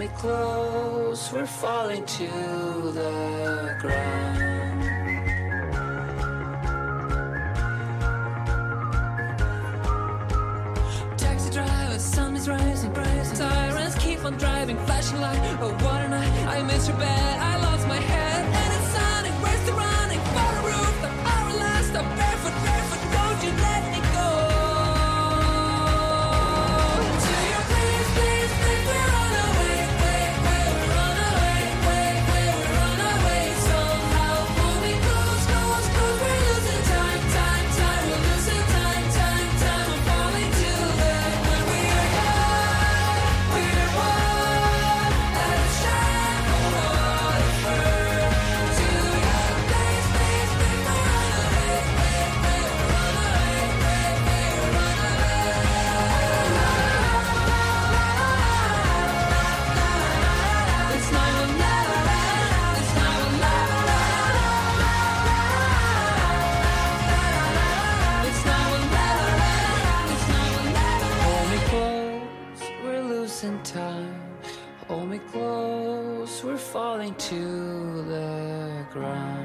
me close, we're falling to the ground. Taxi driver, sun is rising, brazen sirens keep on driving, flashing light. Oh, what a night! I miss your bed, I lost my head. in time. Hold me close, we're falling to the ground.